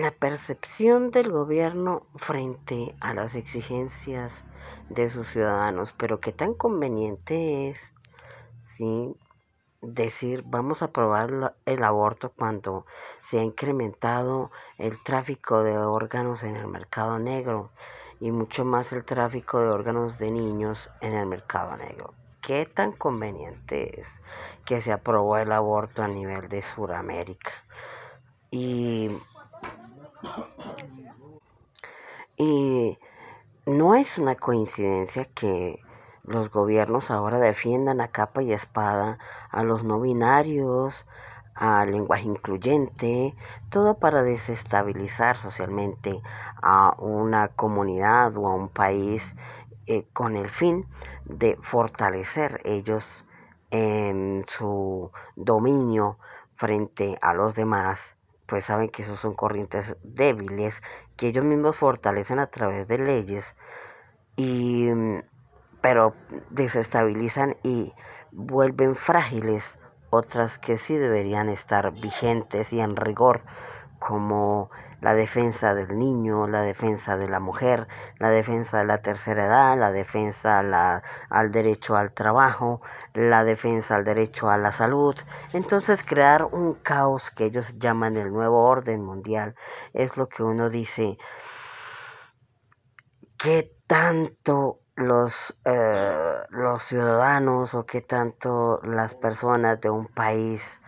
la percepción del gobierno frente a las exigencias de sus ciudadanos, pero qué tan conveniente es ¿sí? decir vamos a aprobar el aborto cuando se ha incrementado el tráfico de órganos en el mercado negro y mucho más el tráfico de órganos de niños en el mercado negro. ¿Qué tan conveniente es que se aprobó el aborto a nivel de Sudamérica? Y y no es una coincidencia que los gobiernos ahora defiendan a capa y espada a los no binarios, al lenguaje incluyente, todo para desestabilizar socialmente a una comunidad o a un país eh, con el fin de fortalecer ellos en su dominio frente a los demás pues saben que esos son corrientes débiles que ellos mismos fortalecen a través de leyes y pero desestabilizan y vuelven frágiles. Otras que sí deberían estar vigentes y en rigor como la defensa del niño, la defensa de la mujer, la defensa de la tercera edad, la defensa al derecho al trabajo, la defensa al derecho a la salud. Entonces crear un caos que ellos llaman el nuevo orden mundial es lo que uno dice, ¿qué tanto los, eh, los ciudadanos o qué tanto las personas de un país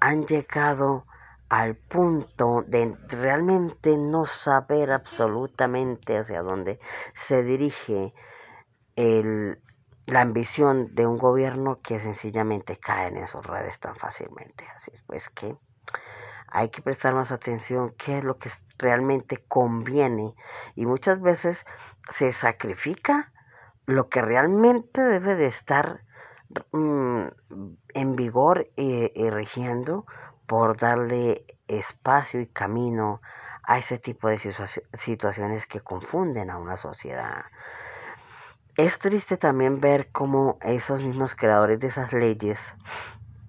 han llegado al punto de realmente no saber absolutamente hacia dónde se dirige la ambición de un gobierno que sencillamente cae en esos redes tan fácilmente. Así es, pues que hay que prestar más atención qué es lo que realmente conviene y muchas veces se sacrifica lo que realmente debe de estar mm, en vigor y, y rigiendo por darle espacio y camino a ese tipo de situaciones que confunden a una sociedad. Es triste también ver cómo esos mismos creadores de esas leyes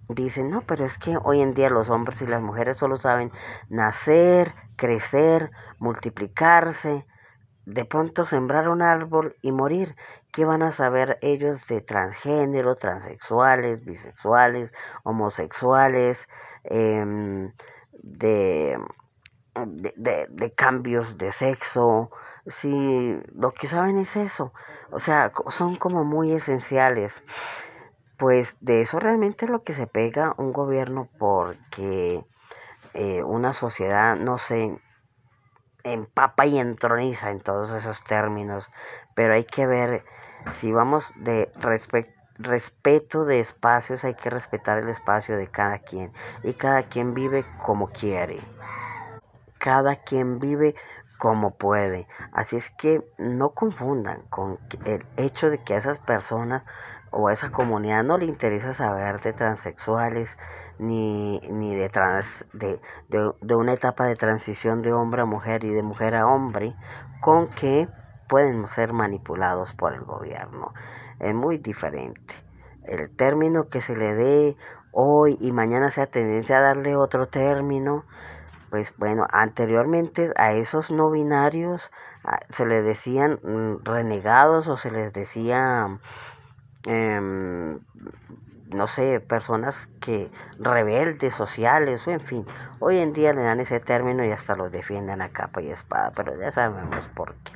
dicen, no, pero es que hoy en día los hombres y las mujeres solo saben nacer, crecer, multiplicarse, de pronto sembrar un árbol y morir. ¿Qué van a saber ellos de transgénero, transexuales, bisexuales, homosexuales? Em, de, de, cambios de sexo, si lo que saben es eso, o sea, son como muy esenciales. Pues de eso realmente es lo que se pega un gobierno porque eh, una sociedad no se empapa y entroniza en todos esos términos, pero hay que ver si vamos de respecto respeto de espacios, hay que respetar el espacio de cada quien y cada quien vive como quiere. Cada quien vive como puede. Así es que no confundan con el hecho de que a esas personas o a esa comunidad no le interesa saber de transexuales ni, ni de, trans, de, de una etapa de transición de hombre a mujer y de mujer a hombre con que pueden ser manipulados por el gobierno es muy diferente. El término que se le dé hoy y mañana sea tendencia a darle otro término, pues bueno, anteriormente a esos no binarios se les decían mm, renegados o se les decía, em, no sé, personas que rebeldes sociales, o en fin, hoy en día le dan ese término y hasta los defienden a capa y espada, pero ya sabemos por qué.